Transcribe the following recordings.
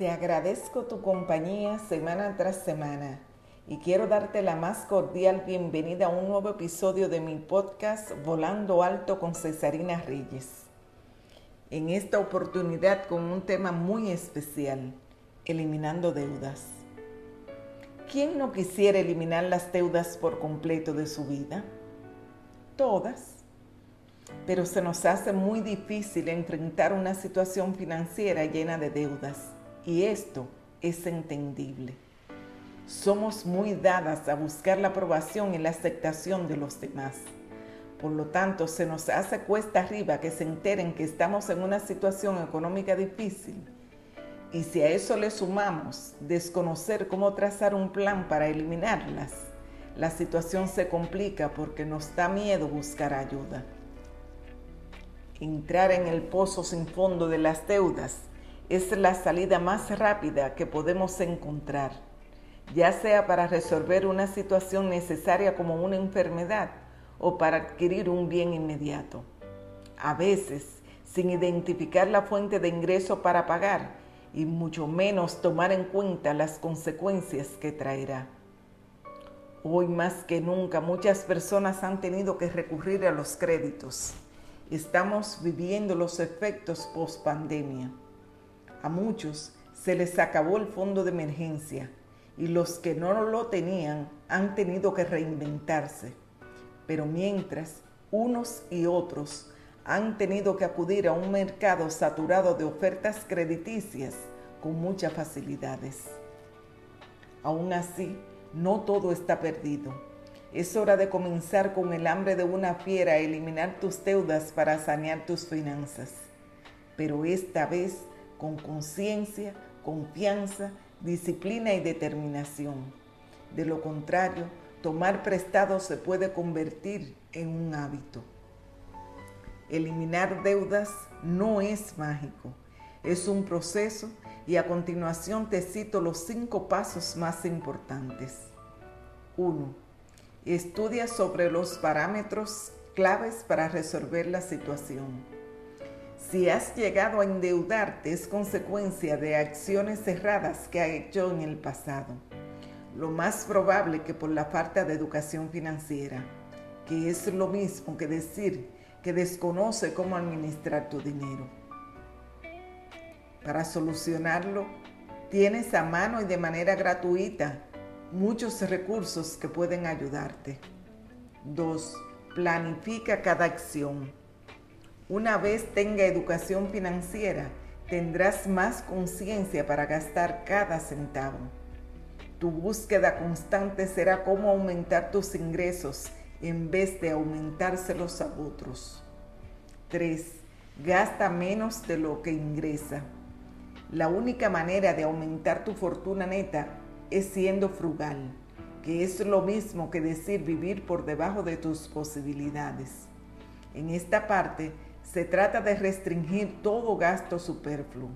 Te agradezco tu compañía semana tras semana y quiero darte la más cordial bienvenida a un nuevo episodio de mi podcast Volando Alto con Cesarina Reyes. En esta oportunidad con un tema muy especial, eliminando deudas. ¿Quién no quisiera eliminar las deudas por completo de su vida? Todas pero se nos hace muy difícil enfrentar una situación financiera llena de deudas y esto es entendible. Somos muy dadas a buscar la aprobación y la aceptación de los demás. Por lo tanto, se nos hace cuesta arriba que se enteren que estamos en una situación económica difícil. Y si a eso le sumamos desconocer cómo trazar un plan para eliminarlas, la situación se complica porque nos da miedo buscar ayuda entrar en el pozo sin fondo de las deudas es la salida más rápida que podemos encontrar, ya sea para resolver una situación necesaria como una enfermedad o para adquirir un bien inmediato. A veces, sin identificar la fuente de ingreso para pagar y mucho menos tomar en cuenta las consecuencias que traerá. Hoy más que nunca muchas personas han tenido que recurrir a los créditos estamos viviendo los efectos post pandemia. A muchos se les acabó el fondo de emergencia y los que no lo tenían han tenido que reinventarse. Pero mientras, unos y otros han tenido que acudir a un mercado saturado de ofertas crediticias con muchas facilidades. Aún así, no todo está perdido es hora de comenzar con el hambre de una fiera a eliminar tus deudas para sanear tus finanzas. Pero esta vez con conciencia, confianza, disciplina y determinación. De lo contrario, tomar prestado se puede convertir en un hábito. Eliminar deudas no es mágico, es un proceso y a continuación te cito los cinco pasos más importantes. 1 Estudia sobre los parámetros claves para resolver la situación. Si has llegado a endeudarte es consecuencia de acciones cerradas que ha hecho en el pasado. Lo más probable que por la falta de educación financiera, que es lo mismo que decir que desconoce cómo administrar tu dinero. Para solucionarlo, tienes a mano y de manera gratuita muchos recursos que pueden ayudarte. 2. Planifica cada acción. Una vez tenga educación financiera, tendrás más conciencia para gastar cada centavo. Tu búsqueda constante será cómo aumentar tus ingresos en vez de aumentárselos a otros. 3. Gasta menos de lo que ingresa. La única manera de aumentar tu fortuna neta es siendo frugal, que es lo mismo que decir vivir por debajo de tus posibilidades. En esta parte se trata de restringir todo gasto superfluo.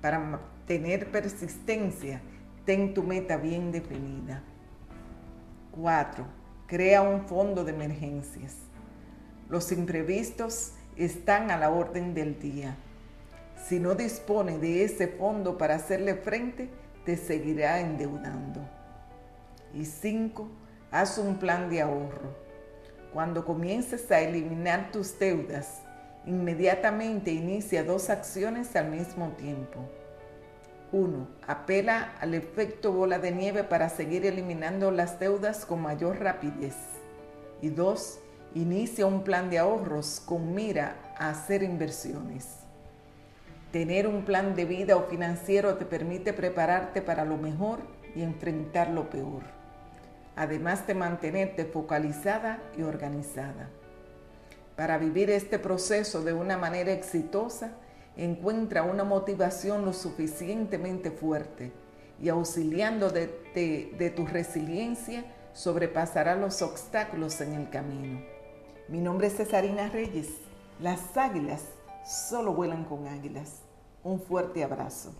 Para tener persistencia, ten tu meta bien definida. 4. Crea un fondo de emergencias. Los imprevistos están a la orden del día. Si no dispone de ese fondo para hacerle frente, te seguirá endeudando. Y cinco, haz un plan de ahorro. Cuando comiences a eliminar tus deudas, inmediatamente inicia dos acciones al mismo tiempo. Uno, Apela al efecto bola de nieve para seguir eliminando las deudas con mayor rapidez. Y dos, Inicia un plan de ahorros con mira a hacer inversiones. Tener un plan de vida o financiero te permite prepararte para lo mejor y enfrentar lo peor, además de mantenerte focalizada y organizada. Para vivir este proceso de una manera exitosa, encuentra una motivación lo suficientemente fuerte y auxiliando de, tu resiliencia, sobrepasará los obstáculos en el camino. Mi nombre es Cesarina Reyes. Las águilas solo vuelan con águilas. Un fuerte abrazo.